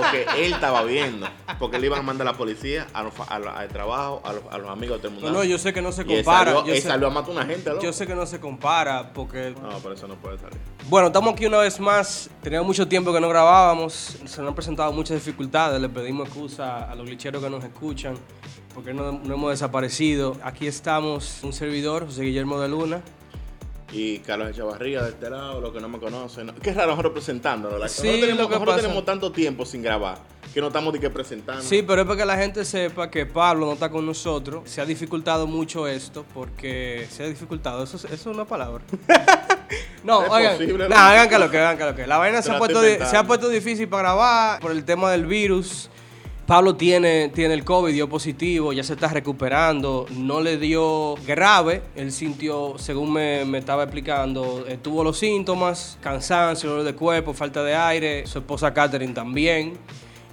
lo que él estaba viendo. Porque le iban a mandar a la policía, a los, a los- al trabajo, a los, a los amigos de todo el mundo. no, yo sé que no se y él compara. salió, yo, él sé, salió a matar a una gente, loco. yo sé que no se compara porque No, por eso no puede salir. Bueno, estamos aquí una vez más. Teníamos mucho tiempo que no grabábamos. Se nos han presentado muchas dificultades. Le pedimos excusa a los glitcheros que nos escuchan porque no, no hemos desaparecido. Aquí estamos, un servidor, José Guillermo de Luna. Y Carlos Echavarría de este lado, los que no me conocen. ¿no? Qué raro nosotros presentándonos. la- Sí, nosotros tenemos, lo que nosotros pasa- tenemos tanto tiempo sin grabar que no estamos ni que presentando. Sí, pero es para que la gente sepa que Pablo no está con nosotros. Se ha dificultado mucho esto porque se ha dificultado. Eso, es- eso es una palabra. no, Es oigan, posible, ¿no? hagan que lo que, hagan que lo que. La vaina se ha, puesto, se ha puesto difícil para grabar por el tema del virus. Pablo tiene, tiene el COVID, dio positivo, ya se está recuperando, no le dio grave, él sintió, según me, me estaba explicando, eh, tuvo los síntomas, cansancio, dolor de cuerpo, falta de aire, su esposa Catherine también,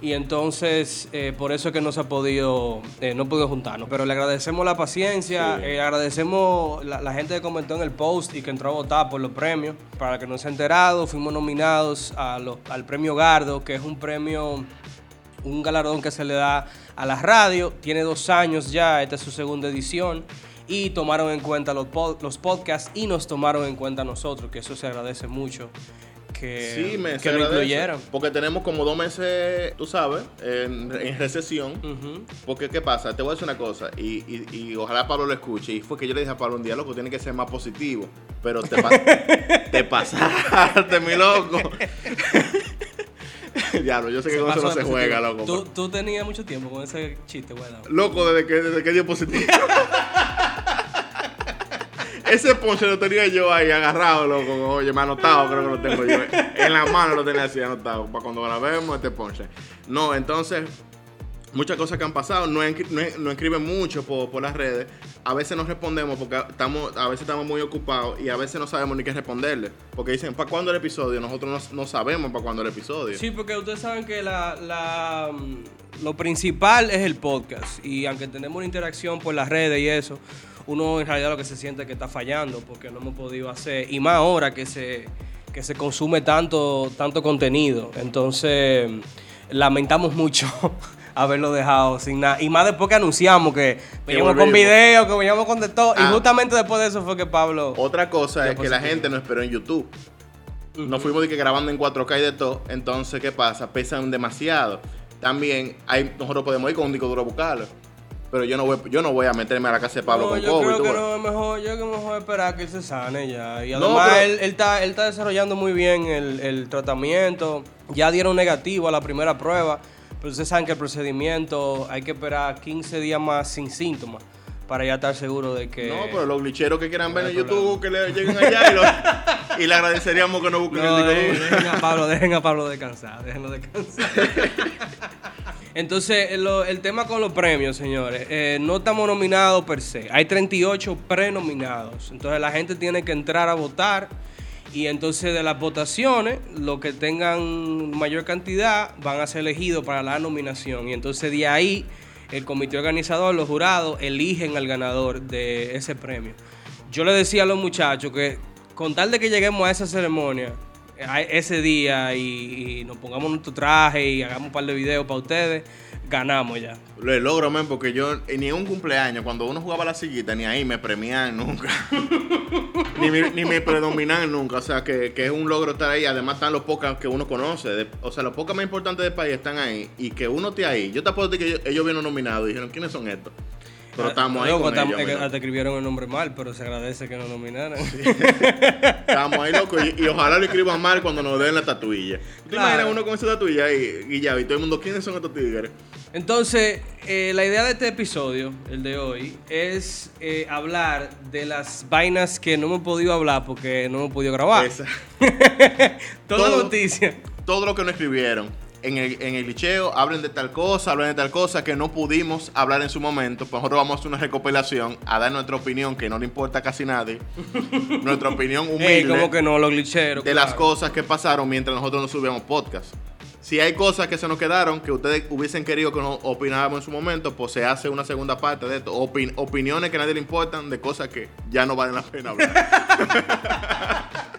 y entonces eh, por eso es que no se ha podido, eh, no pudo juntarnos, pero le agradecemos la paciencia, Sí. eh, agradecemos la, la gente que comentó en el post y que entró a votar por los premios, para que no se ha enterado, fuimos nominados a al premio Gardo, que es un premio un galardón que se le da a la radio. Tiene dos años ya, esta es su segunda edición. Y tomaron en cuenta los, pod- los podcasts y nos tomaron en cuenta nosotros, que eso se agradece mucho. Que, Sí, me que lo agradece, incluyeran. Porque tenemos como dos meses, tú sabes, en, en recesión. Porque, ¿qué pasa? Te voy a decir una cosa, y, y- y ojalá Pablo lo escuche. Y fue que yo le dije a Pablo un día, loco, tiene que ser más positivo. Pero te, te pasaste, mi loco. Diablo, yo sé que Se con eso no se juega, loco. Tú, tenías mucho tiempo con ese chiste, güey. Loco, desde que, desde que dio positivo. Ese ponche lo tenía yo ahí agarrado, loco. Oye, me ha anotado, creo que lo tengo yo. En la mano lo tenía así anotado. Para cuando grabemos este ponche. No, entonces, muchas cosas que han pasado. No, no, no escriben mucho por, por las redes. A veces no respondemos porque estamos, a veces estamos muy ocupados y a veces no sabemos ni qué responderle. Porque dicen, ¿para cuándo el episodio? Nosotros no, no sabemos para cuándo el episodio. Sí, porque ustedes saben que la, la, mm, lo principal es el podcast. Y aunque tenemos una interacción por las redes y eso, uno en realidad lo que se siente es que está fallando porque no hemos podido hacer. Y más ahora que se, que se consume tanto, tanto contenido. Entonces, lamentamos mucho haberlo dejado sin nada. Y más después que anunciamos que veníamos con video, que veníamos con de todo. Ah. Y justamente después de eso fue que Pablo... Otra cosa es que la gente no esperó en YouTube. Nos fuimos de que grabando en 4K y de todo. Entonces, ¿qué pasa? Pesan demasiado. También hay, nosotros podemos ir con un disco duro a buscarlo. Pero yo no voy, yo no voy a meterme a la casa de Pablo No, con yo COVID. creo que no es mejor, yo creo que mejor esperar que él se sane ya. Y No, además pero- él, él está, él está desarrollando muy bien el, el tratamiento. Ya dieron negativo a la primera prueba. Pero ustedes saben que el procedimiento hay que esperar 15 días más sin síntomas para ya estar seguro de que... No, pero los glitcheros que quieran ver en YouTube, que le lleguen allá y, lo- y le agradeceríamos que no busquen No, el dejen, dejen a Pablo, dejen a Pablo descansar, déjenlo descansar. Entonces, lo- el tema con los premios, señores, eh, no estamos nominados per se. Hay 38 prenominados. Entonces, la gente tiene que entrar a votar. Y entonces, de las votaciones, los que tengan mayor cantidad van a ser elegidos para la nominación. Y entonces, de ahí, el comité organizador, los jurados, eligen al ganador de ese premio. Yo le decía a los muchachos que, con tal de que lleguemos a esa ceremonia, ese día y nos pongamos nuestro traje y hagamos un par de videos para ustedes, ganamos ya. Lo logro, men, porque yo ni en un cumpleaños, cuando uno jugaba la sillita, ni ahí me premiaban nunca. ni, me, ni me predominaban nunca. O sea, que, que es un logro estar ahí. Además, están los pocas que uno conoce. O sea, los pocas más importantes del país están ahí. Y que uno esté ahí. Yo te decir que ellos, ellos vieron nominados y dijeron, ¿quiénes son estos? Pero estamos ahí Loco, con ellos, es que escribieron el nombre mal, pero se agradece que nos nominaran. Estamos ahí, loco. Y, y ojalá lo escriban mal cuando nos den la tatuilla. ¿Tú te Claro. imaginas uno con esa tatuilla y, y ya? Y todo el mundo, ¿quiénes son estos tigres? Entonces, eh, la idea de este episodio, el de hoy, es eh, hablar de las vainas que no hemos podido hablar porque no hemos podido grabar. Esa. Toda Todo. noticia. todo lo que nos escribieron en el, en el liceo, hablen de tal cosa, hablen de tal cosa que no pudimos hablar en su momento. Pues nosotros vamos a hacer una recopilación a dar nuestra opinión, que no le importa a casi nadie. nuestra opinión humilde Ey, como que no, los glitcheros. de las claro. cosas que pasaron mientras nosotros nos subíamos podcast. Si hay cosas que se nos quedaron que ustedes hubiesen querido que nos opináramos en su momento, pues se hace una segunda parte de esto. Opin- opiniones que a nadie le importan de cosas que ya no valen la pena hablar.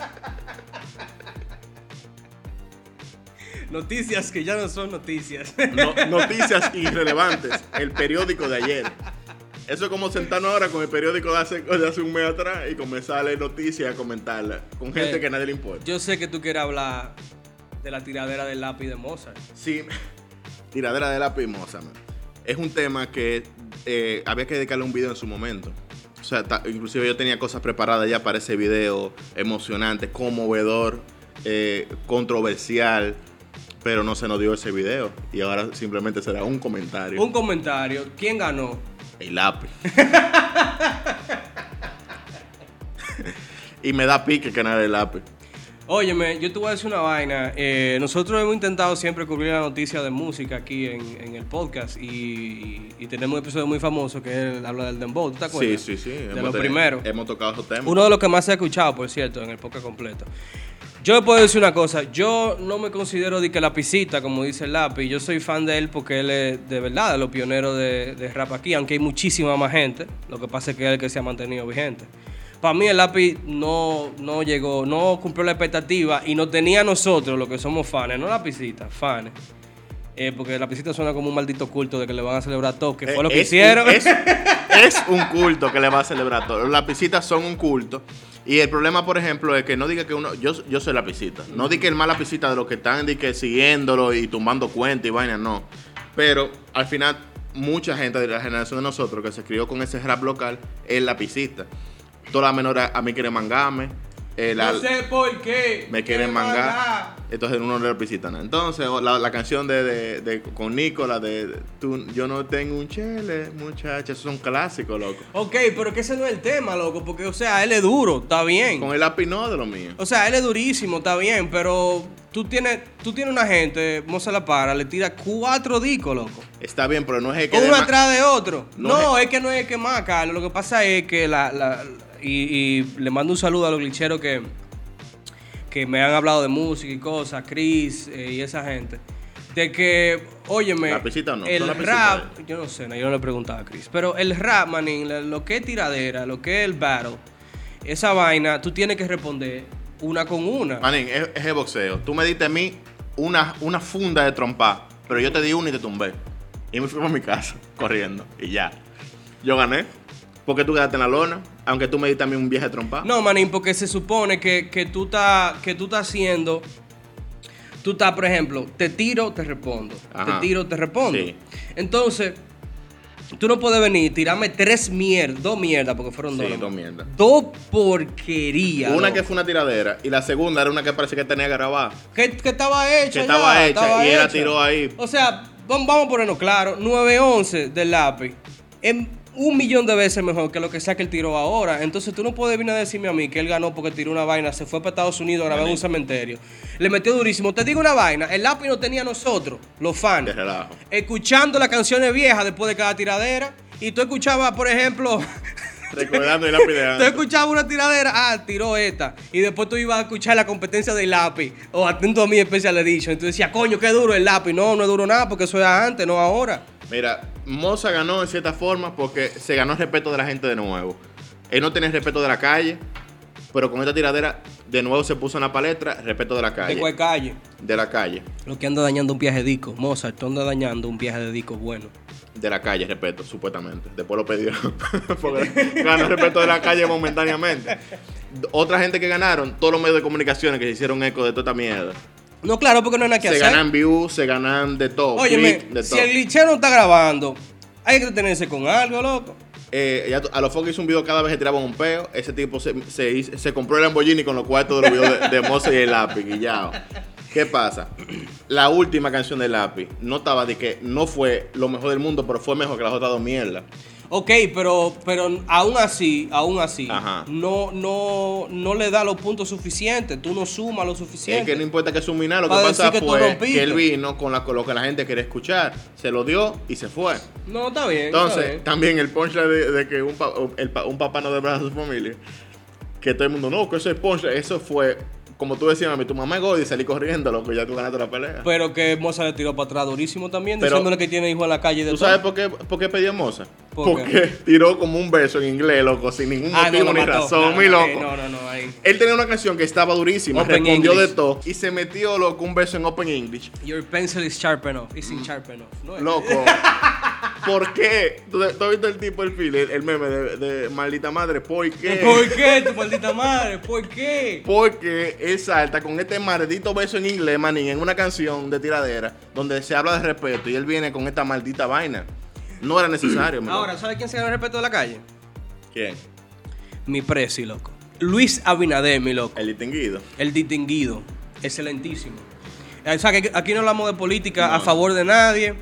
Noticias que ya no son noticias. No- noticias irrelevantes. El periódico de ayer. Eso es como sentarnos ahora con el periódico de hace, de hace un mes atrás y comenzar a leer noticias a comentarlas con gente Eh, que a nadie le importa. Yo sé que tú quieres hablar de la tiradera del lápiz de Mozart. Sí, tiradera de lápiz moza, man. Es un tema que eh, había que dedicarle un video en su momento. O sea, ta- inclusive yo tenía cosas preparadas ya para ese video, emocionante, conmovedor, eh, controversial, pero no se nos dio ese video. Y ahora simplemente será un comentario. Un comentario. ¿Quién ganó? El lápiz. y me da pique que nada el lápiz. Óyeme, yo te voy a decir una vaina. Eh, nosotros hemos intentado siempre cubrir la noticia de música aquí en, en el podcast y, y tenemos un episodio muy famoso que es el- habla del dembow. ¿Tú te Sí, acuerdas? sí, sí. De Hemos lo te- primero. Hemos tocado esos temas. Uno de los que más se ha escuchado, por cierto, en el podcast completo. Yo le puedo decir una cosa, yo no me considero de que lapicita, como dice el lápiz, yo soy fan de él porque él es de verdad de los pioneros de, rap aquí, aunque hay muchísima más gente, lo que pasa es que es el que se ha mantenido vigente. Para mí el lápiz no, no llegó, no cumplió la expectativa y no tenía nosotros, los que somos fans, no lapicita, fans. Eh, porque lapicita suena como un maldito culto de que le van a celebrar todo, que fue lo que Eh, Es- hicieron. Es, es un culto que le va a celebrar todo. Los lapicitas son un culto. Y el problema, por ejemplo, es que no diga que uno. Yo, yo soy lapicita. No diga que el más lapicita de los que están di que siguiéndolo y tumbando cuentas y vainas, no. Pero al final, mucha gente de la generación de nosotros que se crió con ese rap local es lapicista. Todas las menores a mí quieren mangarme. Eh, no sé por qué. me quieren mangar. Entonces uno no le visita nada. Entonces, la, la canción de, de- de- con Nicola de, tú, Yo no tengo un chele, muchacha, esos son clásicos, loco. Ok, pero que ese no es el tema, loco, porque, o sea, él es duro, está bien. Con el no de lo mío. O sea, él es durísimo, está bien, pero tú tienes, tú tienes una gente, Moza La Para, le tira cuatro discos, loco. Está bien, pero no es el que. Uno atrás de otro. No No, es que no es el que más, Carlos. Lo que pasa es que la... la- y, y le mando un saludo a los glitcheros que, que me han hablado de música y cosas, Chris eh, y esa gente. De que, óyeme, el rap, yo no sé, no, yo no le preguntaba a Chris, pero el rap, manín, lo que es tiradera, lo que es el battle, esa vaina, tú tienes que responder una con una. Manín, es, es el boxeo. Tú me diste a mí una, una funda de trompa, pero yo te di una y te tumbé. Y me fui para mi casa, corriendo. Y ya. Yo gané. Porque tú quedaste en la lona, aunque tú me a mí un viaje trompa. No, manín, porque se supone que, que tú estás que tú estás haciendo. Tú estás, por ejemplo, te tiro, te respondo. Ajá. Te tiro, te respondo. Sí. Entonces, tú no puedes venir y tirarme tres mierdas, dos mierdas, porque fueron Sí, dos. nomás. dos mierdas. Dos porquerías. Una loco. que fue una tiradera y la segunda era una que parece que tenía grabada. que, que estaba hecha. Que ya, estaba hecha estaba y él la hecha. tiró ahí. O sea, vam- vamos a ponernos claro: 911 del lápiz. En un millón de veces mejor que lo que sea que él tiró ahora. Entonces tú no puedes venir a decirme a mí que él ganó porque tiró una vaina, se fue para Estados Unidos a grabar en un cementerio. Le metió durísimo. Te digo una vaina: el lápiz no tenía nosotros, los fans, escuchando las canciones viejas después de cada tiradera. Y tú escuchabas, por ejemplo. Recordando el lápiz de Tú escuchabas una tiradera, ah, tiró esta. Y después tú ibas a escuchar la competencia del lápiz. O atento a mi Special Edition. Y tú decías, coño, qué duro el lápiz. No, no es duro nada porque eso era antes, no ahora. Mira, Moza ganó en cierta forma porque se ganó el respeto de la gente de nuevo. Él no tenía el respeto de la calle, pero con esta tiradera de nuevo se puso en la palestra respeto de la De calle. cuál calle. De la calle. Lo que anda dañando un viaje de disco. Mozart, anda dañando un viaje de disco bueno. De la calle, respeto, supuestamente. Después lo pidió. porque ganó el respeto de la calle momentáneamente. Otra gente que ganaron, todos los medios de comunicaciones que se hicieron eco de toda esta mierda. No, claro, porque no hay nada que Se hacer. ganan views, se ganan de todo. De si el glitchero está grabando, hay que detenerse con algo, loco. Eh, ya a los Fox hizo un video cada vez que tiraban un peo. Ese tipo se, se, se compró el Lamborghini con los cuartos de los videos de, de y el lápiz. Y ya. ¿Qué pasa? La última canción del lápiz no estaba de que no fue lo mejor del mundo, pero fue mejor que las otras dos mierdas. Ok, pero, pero aún así, aún así, Ajá. no, no, no le da los puntos suficientes. Tú no sumas lo Es suficiente. que no importa que suminar, lo que pasa que fue que él vino con, la, con lo que la gente quería escuchar, se lo dio y se fue. No, está bien. está Entonces, bien. también el punchline de, de que un, pa- el pa- un papá no debraza a su familia, que todo el mundo, no, que ese punchline, eso fue como tú decías, mami, tu mamá es gorda y salí corriendo, loco, ya tú ganaste la pelea. Pero que Moza le tiró para atrás durísimo también, Pero- diciéndole que tiene hijo en la calle. De ¿Tú todo. sabes por qué, por qué perdió Moza? Porque tiró como un beso en inglés, loco, sin ningún Ah, motivo no, ni mató. razón, No, no, loco. eh, No, no, no, ahí. Él tenía una canción que estaba durísima, Open respondió English. de todo y se metió, loco, un beso en Open English. Your pencil is sharp enough. It's in sharp enough. No, es-. Loco. ¿Por qué? ¿Tú, tú has visto el tipo, el feel, el, el meme de, de maldita madre? ¿Por qué? ¿Por qué, tu maldita madre? ¿Por qué? Porque él salta con este maldito beso en inglés, manín, en una canción de tiradera donde se habla de respeto y él viene con esta maldita vaina. No era necesario, mi. Ahora, ¿sabes quién se gana el respeto de la calle? ¿Quién? Mi presi, loco. Luis Abinader, mi loco. El distinguido. El distinguido. Excelentísimo. Eh, O sea, que aquí no hablamos de política No. a favor de nadie,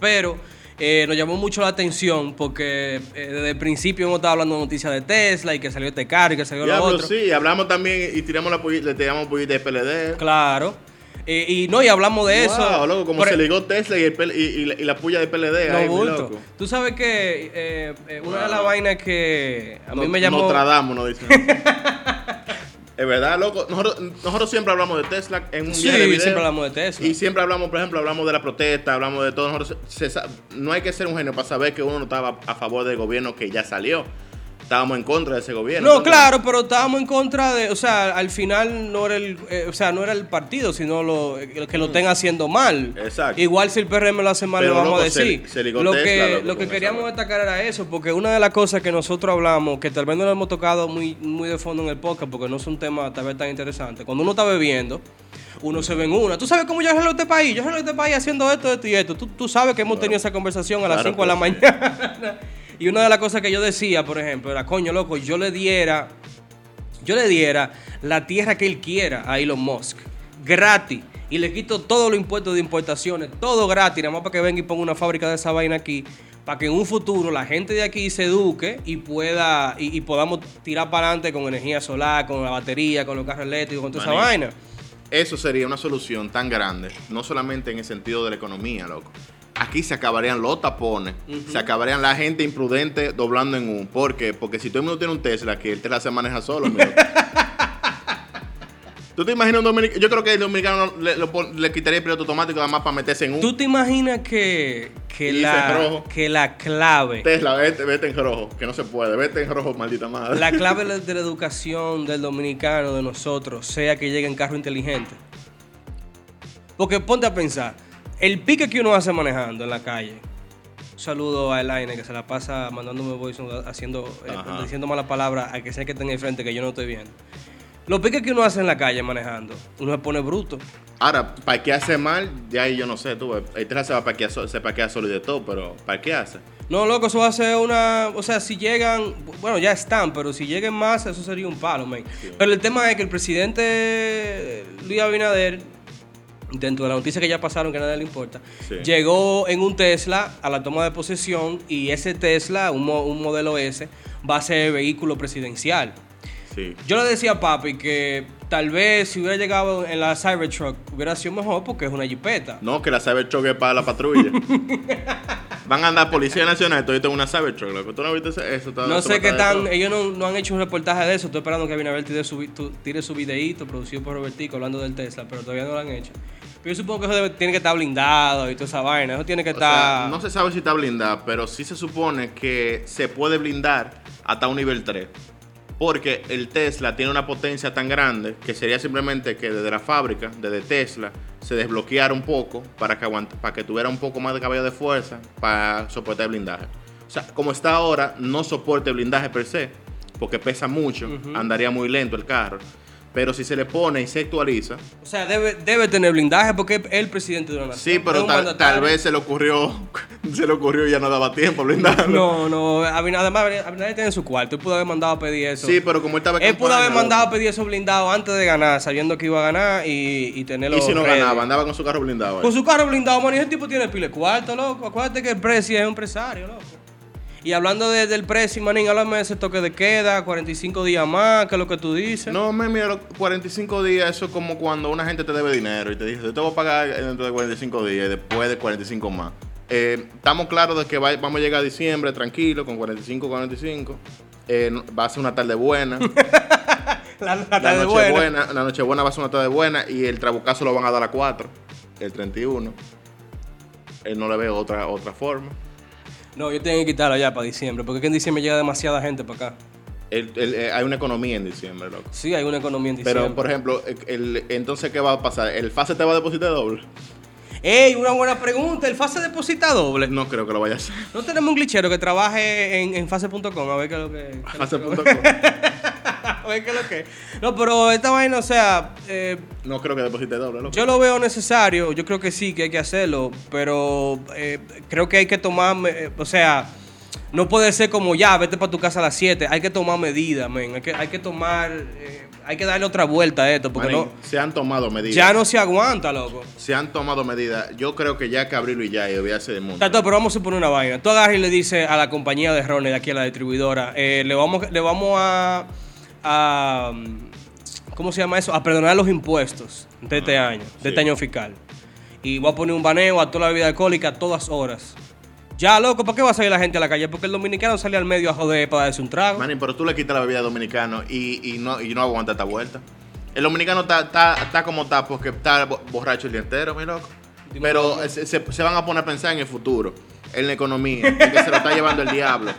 pero eh, nos llamó mucho la atención porque eh, desde el principio hemos estado hablando de noticias de Tesla y que salió este carro y que salió lo Diablo, otro. sí, hablamos también y tiramos la le tiramos pollita de PLD. Claro. Eh, y no, y hablamos de eso. Wow, loco, como Por- se ligó Tesla y, el y, y la, y la puya de PLD. No, ahí, loco. Tú sabes que eh, eh, una de las Wow. vainas que a mí No- me llamó. Nostradamus, nos dicen. es verdad, loco. Nosotros, nosotros siempre hablamos de Tesla en un Sí, viaje de video. siempre hablamos de Tesla. Y siempre hablamos, por ejemplo, hablamos de la protesta, hablamos de todo. Nosotros se- se- no hay que ser un genio para saber que uno no estaba a favor del gobierno que ya salió. Estábamos en contra de ese gobierno. No, claro, pero estábamos en contra de, o sea, al final no era el, eh, o sea, no era el partido, sino lo eh, que lo estén haciendo mal. Mm. Exacto. Igual si el PRM lo hace mal, Pero, lo vamos a se- decir. se lo Tesla, que, loco, lo que queríamos destacar era eso, porque una de las cosas que nosotros hablamos, que tal vez no lo hemos tocado muy, muy de fondo en el podcast, porque no es un tema tal vez tan interesante. Cuando uno está bebiendo, uno se ve en una. ¿Tú sabes cómo yo arreglo este país? Yo arreglo este país haciendo esto, esto y esto. Tú, tú sabes que hemos tenido esa conversación a las Claro 5 de la mañana. y una de las cosas que yo decía, por ejemplo, era, coño, loco, yo le diera yo le diera la tierra que él quiera a Elon Musk, gratis, y le quito todos los impuestos de importaciones, todo gratis, nada más para que venga y ponga una fábrica de esa vaina aquí, para que en un futuro la gente de aquí se eduque y pueda y, y podamos tirar para adelante con energía solar, con la batería, con los carros eléctricos, con toda esa vaina. Eso sería una solución tan grande, no solamente en el sentido de la economía, loco. Aquí se acabarían los tapones, se acabarían la gente imprudente doblando en un. ¿Por qué? Porque si todo el mundo tiene un Tesla, que el Tesla se maneja solo, mi loco. ¿Tú te imaginas un dominicano? Yo creo que el dominicano le, lo pon- le quitaría el piloto automático nada más para meterse en un ¿Tú te imaginas que, que, la, que la clave Tesla, vete, vete en rojo, que no se puede, vete en rojo, maldita madre. La clave de la- de la educación del dominicano, de nosotros, sea que llegue en carro inteligente. Porque ponte a pensar, el pique que uno hace manejando en la calle. Un saludo a Elaine que se la pasa mandándome voice haciendo, eh, diciendo malas palabras a que sea que tenga enfrente que yo no estoy viendo. Los piques que uno hace en la calle manejando, uno se pone bruto. Ahora, parquearse mal, ya ahí yo no sé, tú, el Tesla se va a parquear, se parquea solo y de todo, pero parquearse. No, loco, eso va a ser una. O sea, si llegan. Bueno, ya están, pero si lleguen más, eso sería un palo, man. Pero el tema es que el presidente Luis Abinader, dentro de la noticia que ya pasaron, que a nadie le importa, Sí. llegó en un Tesla a la toma de posesión y ese Tesla, un, mo- un modelo S, va a ser vehículo presidencial. Sí. Yo le decía a papi que tal vez si hubiera llegado en la Cybertruck hubiera sido mejor porque es una jipeta. No, que la Cybertruck es para la patrulla. Van a andar Policía Nacional, todo en una Cybertruck, loco. ¿Tú no viste eso? No sé qué tan. Ellos no, no han hecho un reportaje de eso. Estoy esperando que Abinader tire su, tire su videíto producido por Robertico hablando del Tesla, pero todavía no lo han hecho. Pero yo supongo que eso debe- tiene que estar blindado y toda esa vaina. Eso tiene que O sea, estar. no se sabe si está blindada, pero sí se supone que se puede blindar hasta un nivel 3. Porque el Tesla tiene una potencia tan grande que sería simplemente que desde la fábrica, desde Tesla, se desbloqueara un poco para que, aguante- para que tuviera un poco más de caballo de fuerza para soportar el blindaje. O sea, como está ahora, no soporta el blindaje per se, porque pesa mucho, andaría muy lento el carro. Pero si se le pone y se actualiza, O sea, debe, debe tener blindaje porque es el presidente de una nación. sí, pero tal, tal vez se le ocurrió, se le ocurrió y ya no daba tiempo a blindarlo. No, no. Además, Abinader tiene su cuarto. Él pudo haber mandado a pedir eso. Sí, pero como él estaba Él pudo haber mandado a pedir eso blindado antes de ganar, sabiendo que iba a ganar y, y tenerlo. Y si no ready. ganaba, andaba con su carro blindado. ahí. Con su carro blindado, man, y ese tipo tiene pile cuarto, loco. Acuérdate que el Prezi es un empresario, loco. Y hablando de- del Prezi, manín, háblame de ese toque de queda, 45 días más, que es lo que tú dices. No, me mira, los 45 días, eso es como cuando una gente te debe dinero y te dice, yo te voy a pagar dentro de 45 días y después de 45 más. Eh, estamos claros de que va- vamos a llegar a diciembre tranquilo, con 45, 45. Eh, va a ser una tarde buena. La, la La tarde noche buena. buena, la noche buena va a ser una tarde buena y el trabucazo lo van a dar a 4, el 31. Él no le veo otra, otra forma. No, yo tengo que quitarlo ya para diciembre, porque es que en diciembre llega demasiada gente para acá. El- el- eh, hay una economía en diciembre, loco. Sí, hay una economía en diciembre. Pero, por ejemplo, entonces, ¿qué va a pasar? ¿El FASE te va a depositar doble? ¡Ey! Una buena pregunta. ¿El fase deposita doble? No creo que lo vaya a hacer. ¿No tenemos un glitchero que trabaje en, en fase.com? A ver qué es lo que... Fase.com. A ver qué es lo que... No, pero esta vaina, o sea... eh, No creo que deposite doble, loco. Yo lo veo necesario, yo creo que sí, que hay que hacerlo, pero eh, creo que hay que tomar, eh, o sea, no puede ser como ya, vete para tu casa a las 7, hay que tomar medidas, men, hay que, hay que tomar, hay que darle otra vuelta a esto, porque no, se han tomado medidas. ya no se aguanta, loco. Se han tomado medidas. Yo creo que ya que abrirlo y ya y olvidarse del mundo. Tato, pero vamos a suponer una vaina. Tú agarras y le dices a la compañía de rones de aquí a la distribuidora, eh, le vamos, le vamos a, a, ¿cómo se llama eso? A perdonar los impuestos de este año, de sí. este año fiscal. Y voy a poner un baneo a toda la bebida alcohólica a todas horas. Ya, loco, ¿para qué va a salir la gente a la calle? Porque el dominicano sale al medio a joder para darse un trago. Manny, pero tú le quitas la bebida al dominicano y, y no, y no aguanta esta vuelta. El dominicano está, como está porque está bo- borracho el día entero, mi loco. Pero se, se- se van a poner a pensar en el futuro, en la economía, en que se lo está llevando el diablo.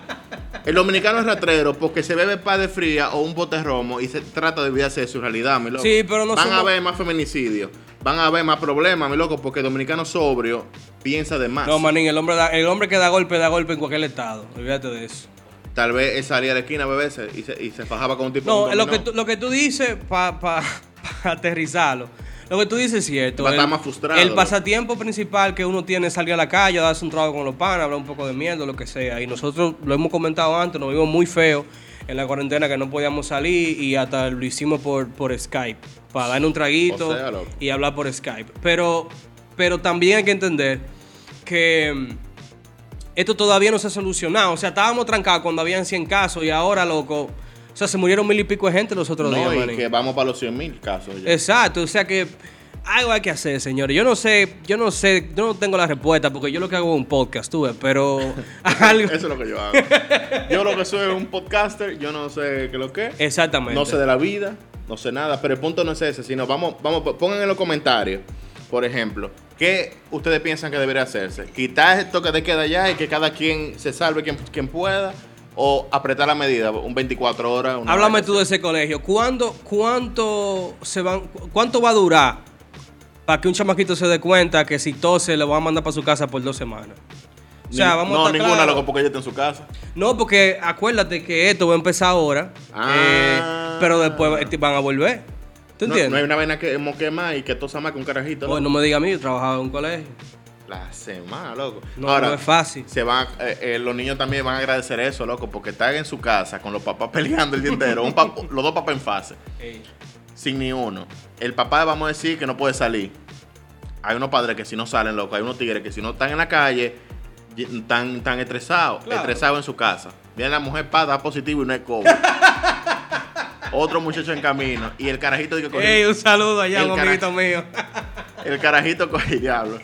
El dominicano es ratrero porque se bebe pa de fría o un bote romo y se trata de olvidarse de su realidad, mi loco. Sí, pero no Van a haber más feminicidios, van a haber más problemas, mi loco, porque el dominicano sobrio piensa de más. No, manín, el hombre, da- el hombre que da golpe, da golpe en cualquier estado. Olvídate de eso. Tal vez él salía a la esquina a beberse y se, y se fajaba con un tipo No, de lo que, tú, lo que tú dices, para aterrizarlo, lo que tú dices es cierto. Va el, estar más frustrado, El ¿no? pasatiempo principal que uno tiene es salir a la calle, darse un trago con los panas, hablar un poco de mierda, lo que sea. Y nosotros lo hemos comentado antes, nos vimos muy feo en la cuarentena que no podíamos salir y hasta lo hicimos por, por Skype, para darle un traguito O sea, loco. y hablar por Skype. Pero, pero también hay que entender que mm, esto todavía no se ha solucionado. O sea, estábamos trancados cuando habían 100 casos y ahora, loco, o sea, se murieron mil y pico de gente los otros días, No, y manín. que vamos para los 100 mil casos. ya. Exacto, o sea que algo hay que hacer, señores. Yo no sé, yo no sé, yo no tengo la respuesta porque yo lo que hago es un podcast, tú ves, pero algo... Eso es lo que yo hago. Yo lo que soy es un podcaster, yo no sé qué es lo que es. Exactamente. No sé de la vida, no sé nada, pero el punto no es ese, sino vamos, vamos, pongan en los comentarios, por ejemplo, ¿qué ustedes piensan que debería hacerse? ¿Quitar el toque de queda ya y que cada quien se salve quien, quien pueda? ¿O apretar la medida, un 24 horas? una Háblame tú de ese colegio. ¿Cuándo, cuánto se van, cuánto va a durar para que un chamaquito se dé cuenta que si tose le van a mandar para su casa por dos semanas? O sea, Ni- vamos no, a ninguna, claros. loco, porque ella está en su casa. No, porque acuérdate que esto va a empezar ahora, Ah. eh, pero después van a volver. ¿Tú No, entiendes? no hay una vaina que moque más y que tosa más que un carajito. Oye, loco. no me diga a mí, yo trabajaba en un colegio. La semana, loco. No, no es fácil. Se van, eh, eh, los niños también van a agradecer eso, loco, porque están en su casa con los papás peleando el día entero. un los dos papás en fase, sin ni uno. El papá, vamos a decir, que no puede salir. Hay unos padres que si no salen, loco. Hay unos tigres que si no están en la calle, están, están estresados. Claro. Estresados en su casa. Viene la mujer, pa, da positivo y no es COVID. Otro muchacho en camino. Y el carajito que Ey, un saludo allá, un amiguito mío. El carajito cogiendo, diablo.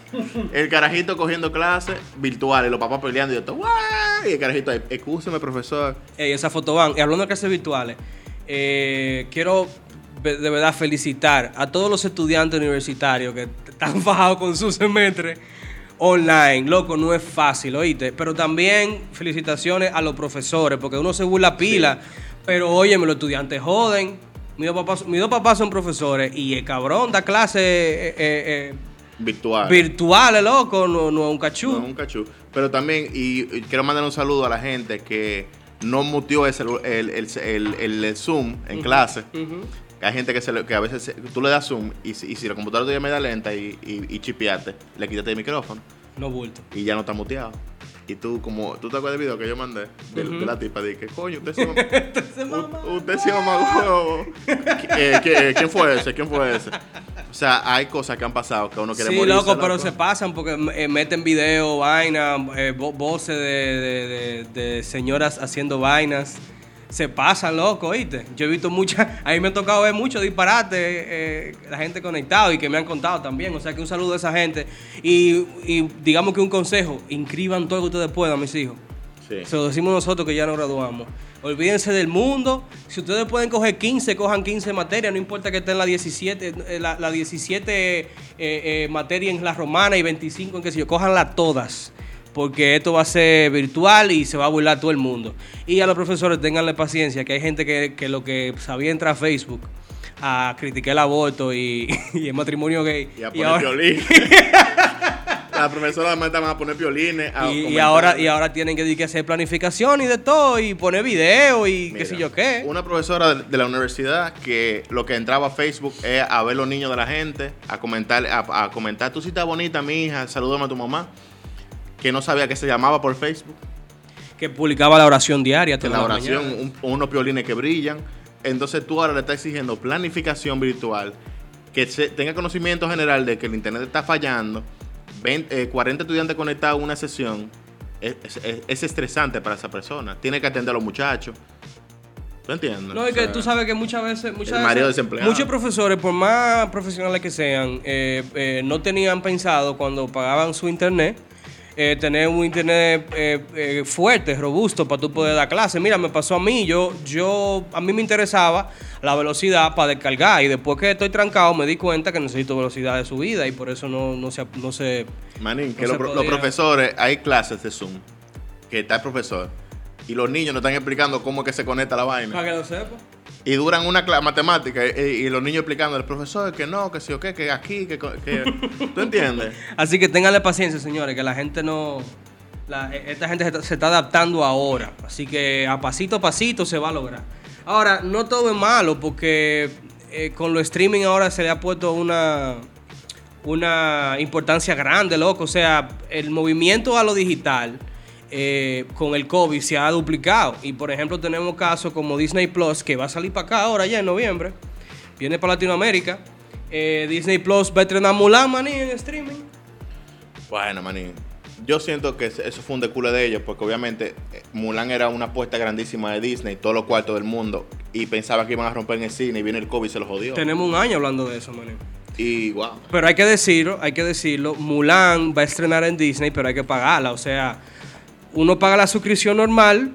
El carajito cogiendo clases virtuales, los papás peleando y yo, ¡guay! Y el carajito ahí, excúseme, profesor. Ey, esa foto van. Y hablando de clases virtuales, eh, quiero de verdad felicitar a todos los estudiantes universitarios que están fajados con su semestre online. Loco, no es fácil, oíste. Pero también felicitaciones a los profesores, porque uno se burla pila. Pero óyeme, los estudiantes joden. Mis dos papás, mis dos papás son profesores y el cabrón da clases eh, eh, eh, Virtual. virtuales, loco, no, no es un cachú. No, un cachú. Pero también, y, y quiero mandar un saludo a la gente que no muteó el, el, el, el- Zoom en clase. Hay gente que, se le- que a veces se- tú le das Zoom y, si- y si la computadora tuya es media lenta y, y, y chipeaste, le quitaste el micrófono No bulto. y ya no está muteado. Y tú, como, ¿tú te acuerdas del video que yo mandé? De, de la tipa, de que, coño, usted se mamá. U- Usted se huevo. Eh, ¿qué- ¿Quién fue ese? ¿Quién fue ese? O sea, hay cosas que han pasado que uno quiere Sí, morirse, loco, pero se pasan porque eh, meten video, vaina, eh, vo- voces de, de- de- de señoras haciendo vainas. Se pasan, loco, ¿oíste? Yo he visto muchas, a mí me ha tocado ver muchos disparates, eh, la gente conectado y que me han contado también. O sea que un saludo a esa gente. Y, y digamos que un consejo, inscriban todo lo que ustedes puedan, mis hijos. Sí. Se lo decimos nosotros que ya nos graduamos. Olvídense del mundo. Si ustedes pueden coger 15, cojan 15 materias. No importa que estén la 17, eh, la, la 17 eh, eh, materias en la romana y 25 en qué sé yo. Cojanlas todas. Porque esto va a ser virtual y se va a burlar todo el mundo. Y a los profesores tenganle paciencia, que hay gente que, que lo que sabía entrar a Facebook a criticar el aborto y, y el matrimonio gay. Y a poner ahora- violín. La profesora me van a poner violines. a y, ahora, y ahora tienen que, que hacer planificación y de todo, y poner video y qué sé yo qué. Una profesora de de la universidad que lo que entraba a Facebook es a ver los niños de la gente, a comentar, a, a comentar, tú sí estás bonita, mi hija, salúdame a tu mamá, que no sabía que se llamaba por Facebook, Que publicaba la oración diaria. toda la la oración, un- unos violines que brillan. Entonces tú ahora le estás exigiendo planificación virtual, que se- tenga conocimiento general de que el internet está fallando, 20, eh, 40 estudiantes conectados a una sesión, es, es- es estresante para esa persona. Tiene que atender a los muchachos. ¿Tú entiendes? No, es O que sea, tú sabes que muchas veces, muchas veces, desempleado. muchos profesores, por más profesionales que sean, eh, eh, no tenían pensado cuando pagaban su internet eh, tener un internet eh, eh, fuerte, robusto para tú poder dar clases. Mira, me pasó a mí, yo, yo, a mí me interesaba la velocidad para descargar y después que estoy trancado me di cuenta que necesito velocidad de subida y por eso no, no se, no se Manín, que No los, se profesores, hay clases de Zoom, que está el profesor, y los niños nos están explicando cómo es que se conecta la vaina. para que lo sepa. Y duran una clase matemática y, y los niños explicando al profesor que no, que sí o qué, que aquí, que... que ¿Tú entiendes? Así que ténganle paciencia, señores, que la gente no. la- esta gente se está, se está adaptando ahora. Así que a pasito a pasito se va a lograr. Ahora, no todo es malo, porque eh, con lo streaming ahora se le ha puesto una, una importancia grande, loco. O sea, el movimiento a lo digital eh, con el COVID se ha duplicado. Y por ejemplo, tenemos casos como Disney Plus, que va a salir para acá ahora ya en noviembre. Viene para Latinoamérica. Eh, Disney Plus va a estrenar Mulan, maní, en streaming. Bueno, manín. Yo siento que eso fue un decule de ellos, porque obviamente eh, Mulan era una apuesta grandísima de Disney, todos los cuartos del mundo, y pensaba que iban a romper en el cine, y viene el COVID y se lo jodió. Tenemos un año hablando de eso, maní. Y wow. Pero hay que decirlo, hay que decirlo, Mulan va a estrenar en Disney, pero hay que pagarla. O sea, uno paga la suscripción normal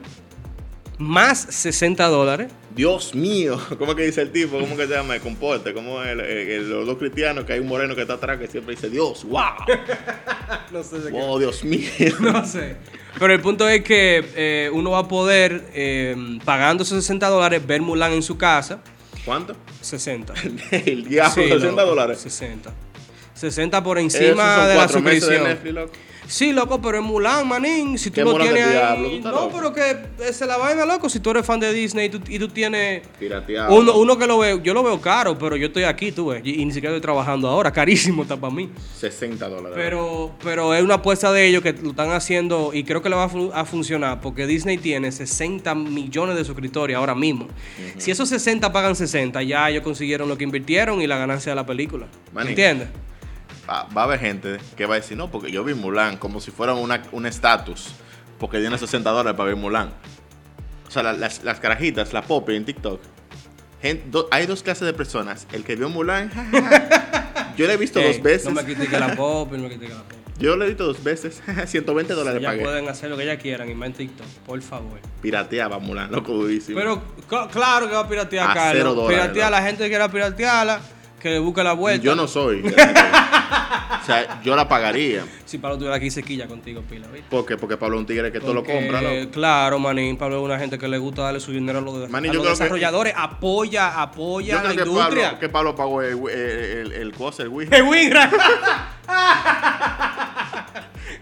más 60 dólares. Dios mío, ¿cómo es que dice el tipo? ¿Cómo que se llama? El comporte, ¿cómo es el- el- el- los dos cristianos que hay un moreno que está atrás que siempre dice Dios, wow, No sé de wow, Dios mío. No sé. Pero el punto es que eh, uno va a poder, eh, pagando esos 60 dólares, ver Mulan en su casa. ¿Cuánto? 60. el diablo, Sí, 60 loco, dólares. 60. 60 por encima de la meses de suscripción. Netflix. Sí, loco, pero es Mulan, manín. Si tú ¿Qué lo tienes ahí. diablo? ¿Tú estás No, loco? pero que es la vaina, loco. Si tú eres fan de Disney y tú, y tú tienes. Pirateado. Uno, uno que lo veo, yo lo veo caro, pero yo estoy aquí, tú ves. Y, y ni siquiera estoy trabajando ahora. Carísimo está para mí. 60 dólares. Pero, pero es una apuesta de ellos que lo están haciendo y creo que le va a funcionar porque Disney tiene 60 millones de suscriptores ahora mismo. Si esos 60 pagan 60, ya ellos consiguieron lo que invirtieron y la ganancia de la película. Manín. ¿Entiendes? Va, va a haber gente que va a decir, no, porque yo vi Mulan como si fuera una- un estatus, porque tiene 60 dólares para ver Mulan. O sea, la- las, las carajitas, la pop en TikTok. Gen- do- hay dos clases de personas. El que vio Mulan, ja, ja, yo le he visto Ey, dos veces. No me critique la pop, no me critique la pop. Yo lo he visto dos veces. 120 dólares Ya pagué. pueden hacer lo que ellas quieran y más en TikTok, por favor. Pirateaba Mulan, loco durísimo. Pero cl- claro que va a piratear, A Carlos. dólares, Piratear, loco. la gente que quiera piratearla, que le busque la vuelta. yo no soy. o sea, yo la pagaría. Si Pablo tuviera aquí sequilla contigo, pila, ¿viste? ¿Por qué? Porque Pablo es un tigre que todo lo compra, loco. Claro, manín. Pablo es una gente que le gusta darle su dinero a los, Manín, a yo los que- desarrolladores. Apoya, apoya Yo a la creo que industria. Pablo, que Pablo pagó el, el, el, el cosa, el Wii. ¡El Wingra!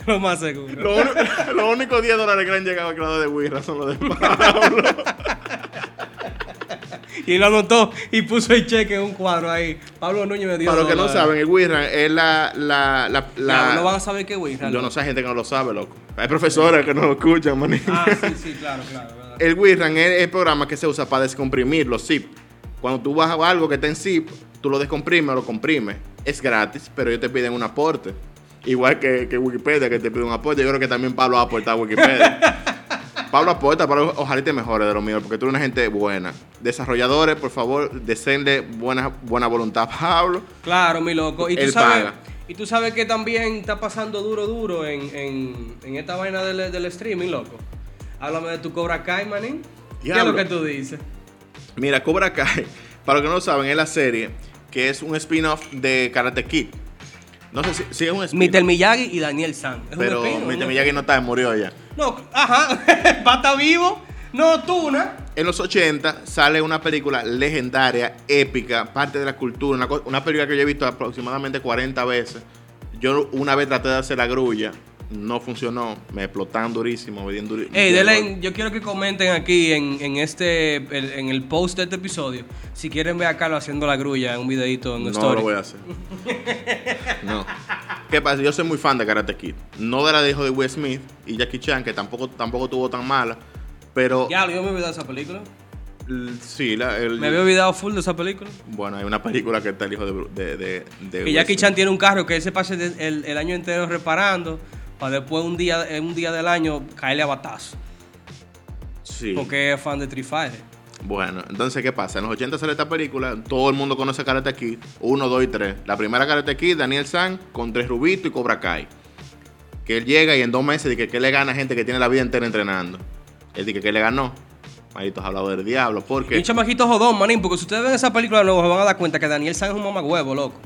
Lo más seguro. Lo Los únicos 10 dólares que le han llegado al creador de Wii son los de Pablo. Y lo anotó y puso el cheque en un cuadro ahí. Pablo Núñez me dio. Para los que no saben, el Wii es la. la, la, la- Claro, no van a saber qué es Wingra. yo no sé, hay gente que no lo sabe, loco. Hay profesores que no lo escuchan, maní. Ah, sí, sí, claro, claro. verdad. El WIRAN es el programa que se usa para descomprimir los zip. Cuando tú bajas algo que está en zip, tú lo descomprimes o lo comprimes. Es gratis, pero ellos te piden un aporte. Igual que, que Wikipedia, que te pide un aporte. Yo creo que también Pablo va a aportar a Wikipedia. Pablo aporta, pero ojalá te mejores de lo mío, porque tú eres una gente buena. Desarrolladores, por favor, deseenle buena, buena voluntad a Pablo. Claro, mi loco. Y tú Él sabes. paga. Y tú sabes que también está pasando duro, duro en, en, en esta vaina del, del streaming, loco. Háblame de tu Cobra Kai, manín. ¿Qué es lo que tú dices? Mira, Cobra Kai, para los que no lo saben, es la serie que es un spin-off de Karate Kid. No sé si, si es un spin-off. Mr. Miyagi y Daniel San. ¿Es un Pero espino, Mr. no? Miyagi no está, murió ya. No, ajá. Va a estar vivo. No, Tuna. En los 80 sale una película legendaria, épica, parte de la cultura, una, una película que yo he visto aproximadamente 40 veces. Yo una vez traté de hacer la grulla, no funcionó, me explotaban durísimo, me dieron durísimo. Ey, denle- yo quiero que comenten aquí en, en este el- en el post de este episodio si quieren ver a Carlos haciendo la grulla en un videito en No story. lo voy a hacer. no. ¿Qué pasa? Yo soy muy fan de Karate Kid. No de la de hijo de Will Smith y Jackie Chan, que tampoco, tampoco tuvo tan mala. Pero Ya, yo me he olvidado de esa película. sí, la, el- Me había olvidado full de esa película. bueno, hay una película que está el hijo de, de, de, de Que Jackie. Chan tiene un carro que él se pase de- el, el año entero reparando para después un día, un día del año caerle a batazo. Sí. Porque es fan de Street Fighter. Bueno, entonces, ¿qué pasa? En los 80 sale esta película, todo el mundo conoce Karate Kid, 1, 2 y 3. La primera Karate Kid, Daniel San, con Tres Rubito y Cobra Kai. Que él llega y en dos meses dice que le gana a gente que tiene la vida entera entrenando. Él dice que le ganó. Malditos hablador del diablo, Y un porque... chamaquito jodón, manín, porque si ustedes ven esa película de nuevo se van a dar cuenta que Daniel San es un mamagüevo, loco.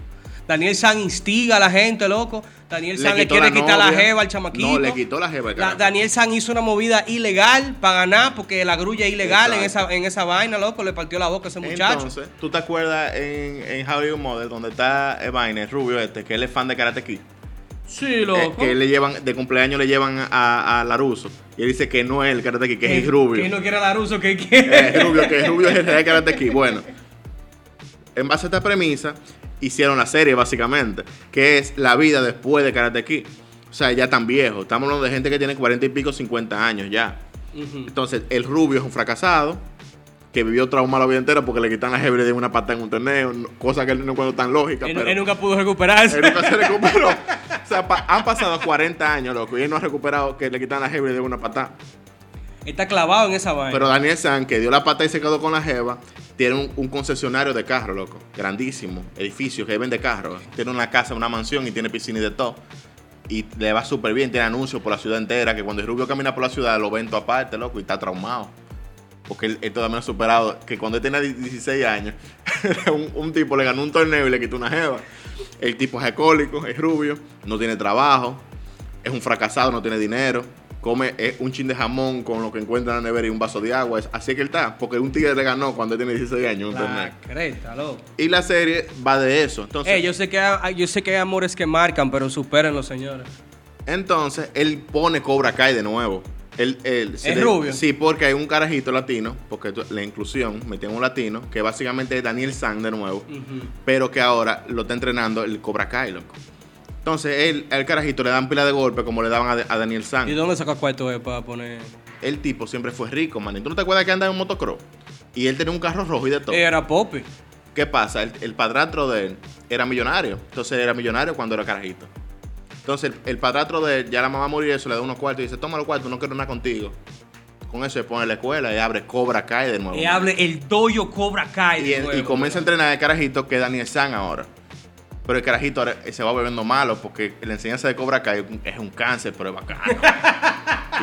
Daniel San instiga a la gente, loco. Daniel San le, quiere quitar la jeva al chamaquito. No, le quitó la jeva. La- carajo. Daniel San hizo una movida ilegal para ganar porque la grulla es ilegal en esa, en esa vaina, loco. Le partió la boca a ese muchacho. Entonces, ¿tú te acuerdas en, en How You Mother, donde está Evine, el rubio este, que él es fan de Karate Kid? sí, Eh, loco. que le llevan, de cumpleaños le llevan a, a Laruso. Y él dice que no es el Karate Kid, que es el rubio. Que no quiere la ruso, que quiere. Eh, es rubio, que es rubio es el Karate Kid. Bueno, en base a esta premisa, hicieron la serie básicamente, que es la vida después de Karate Kid. O sea, ya tan viejo. Estamos hablando de gente que tiene 40 y pico, 50 años ya. Entonces, el rubio es un fracasado que vivió trauma la vida entera porque le quitan la hebre de una pata en un torneo, cosa que él no encuentra tan lógica. Él, pero él nunca pudo recuperarse. él nunca se recuperó. O sea, pa- han pasado 40 años, loco, y él no ha recuperado que le quitan la hebre de una patada. Está clavado en esa vaina. Pero Daniel San, que dio la pata y se quedó con la jeva, tiene un, un concesionario de carro, loco. Grandísimo. Edificio que vende carros. Tiene una casa, una mansión y tiene piscina y de todo. Y le va súper bien. Tiene anuncios por la ciudad entera. Que cuando el rubio camina por la ciudad lo ven todo aparte, loco. Y está traumado. Porque él, él todavía no ha superado. Que cuando él tenía 16 años, un, un tipo le ganó un torneo y le quitó una jeva. El tipo es alcohólico, es rubio, no tiene trabajo, es un fracasado, no tiene dinero. Come eh, un chin de jamón con lo que encuentra en la nevera y un vaso de agua. Es- Así que él está. Porque un tigre le ganó cuando él tiene 16 años La creta, loco. Y la serie va de eso. Entonces, Eh, yo sé que hay, yo sé que hay amores que marcan, pero supérenlo, señores. entonces él pone Cobra Kai de nuevo. Él, él- ¿Es le- rubio? Sí, porque hay un carajito latino, porque la inclusión, metían un latino, que básicamente es Daniel San de nuevo, pero que ahora lo está entrenando el Cobra Kai, loco. Entonces, él, al carajito le dan pila de golpe como le daban a, a Daniel San. ¿Y dónde saca cuarto eh, para poner? El tipo siempre fue rico, man. ¿Y ¿Tú no te acuerdas que anda en un motocross? Y él tenía un carro rojo y de todo. Era Poppy. ¿Qué pasa? El, el padrastro de él era millonario. Entonces era millonario cuando era carajito. Entonces el, el padrastro de él, ya la mamá murió y eso, le da unos cuartos y dice, toma los cuartos, no quiero nada contigo. Con eso se pone la escuela y abre Cobra Kai de nuevo. Y hable el doyo Cobra Kai. y, de y nuevo, comienza a entrenar el carajito que es Daniel San ahora. Pero el carajito ahora se va volviendo malo porque la enseñanza de Cobra Kai es un cáncer, pero es bacano.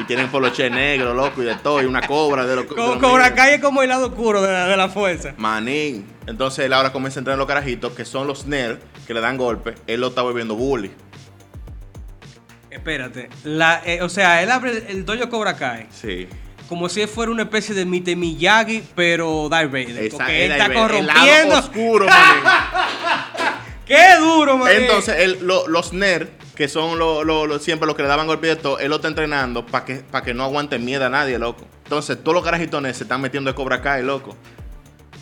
y tienen poloche negro, loco, y de todo, y una cobra de lo de Co- los Cobra. Kai es como el lado oscuro de la, de la fuerza. Manín. Entonces él ahora comienza a entrenar los carajitos, que son los nerds, que le dan golpes. Él lo está volviendo bully. Espérate. La, eh, o sea, él abre el, el dojo Cobra Kai Sí. como si fuera una especie de Mite Miyagi, pero Darth Vader. Esa- porque él está el lado corrompiendo. oscuro, manín. ¡Qué duro, man! Entonces, él, lo- los nerds, que son lo- lo- siempre los que le daban golpes de todo, él lo está entrenando para que, no aguante miedo a nadie, loco. Entonces, todos los carajitones se están metiendo de Cobra Kai, loco.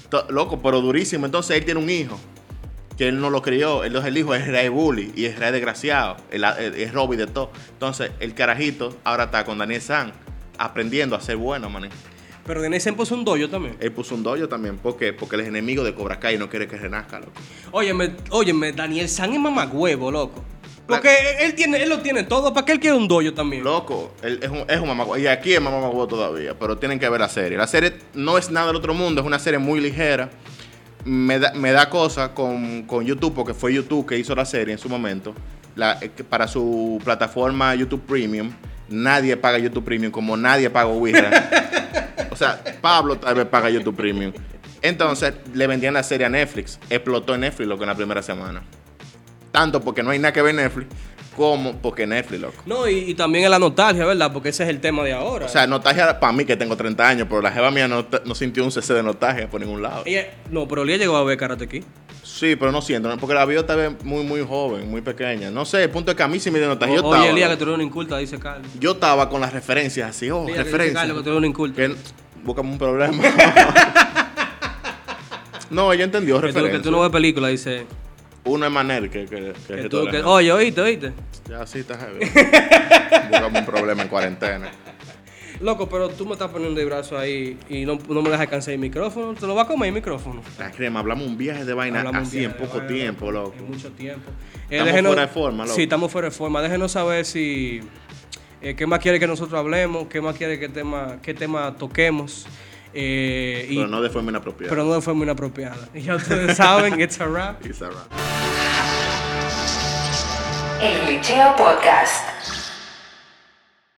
To- loco, pero durísimo. Entonces, él tiene un hijo, que él no lo crió. Él es el hijo, es rey bully y es rey desgraciado. Es Robby de todo. Entonces, el carajito ahora está con Daniel San, aprendiendo a ser bueno, manín. Pero Daniel Sen puso un dojo también. Él puso un dojo también. ¿Por qué? Porque él es enemigo de Cobra Kai y no quiere que renazca, loco. Óyeme, óyeme, Daniel San es mamagüevo, loco. Porque él tiene, él lo tiene todo. ¿Para qué él quiere un dojo también? Loco, él es un, es un mamagüevo. Y aquí es mamagüevo todavía, pero tienen que ver la serie. La serie no es nada del otro mundo, es una serie muy ligera. Me da, me da cosa con, con YouTube, porque fue YouTube que hizo la serie en su momento, la- eh, para su plataforma YouTube Premium. nadie paga YouTube Premium como nadie paga Ouija. o sea, Pablo tal vez paga YouTube Premium. Entonces le vendían la serie a Netflix. Explotó en Netflix lo que en la primera semana. Tanto porque no hay nada que ver en Netflix, como porque Netflix, loco. No, y, y también es la nostalgia, ¿verdad? Porque ese es el tema de ahora. O sea, nostalgia para mí que tengo 30 años, pero la jeva mía no, sintió un cc de nostalgia por ningún lado. Ella- no, pero ella llegó a ver Karate Kid. Sí, pero no siento, ¿no? porque la vio tal vez muy, muy joven, muy pequeña. No sé, el punto es que a mí sí me dio nostalgia. Yo Oye, estaba, Elías, que tú eres una inculta, dice Carlos. yo estaba con las referencias así, oh, Elías, que dice referencias. Carlos, que tú eres una inculta. Que búscame un problema. no, ella entendió Que tú, que tú no ves películas, dice. Uno es Manel que, que, que, Que tú, oye, oíste, oíste. Ya sí está heavy. Búscame un problema en cuarentena. Loco, pero tú me estás poniendo el brazo ahí y no, no me dejas cansar el micrófono. ¿Te lo vas a comer el micrófono? La crema, hablamos un viaje de vaina Hablamos así en de poco vaina, tiempo, loco. En mucho tiempo. Eh, Estamos déjenos- fuera de forma, loco. Sí, estamos fuera de forma. Déjenos saber si. Eh, ¿Qué más quiere que nosotros hablemos? ¿Qué más quiere que tema, qué tema toquemos? Eh, y- Pero no de forma inapropiada. pero no de forma inapropiada. Y ya ustedes saben, it's a wrap. It's a wrap. El Glitcheo Podcast.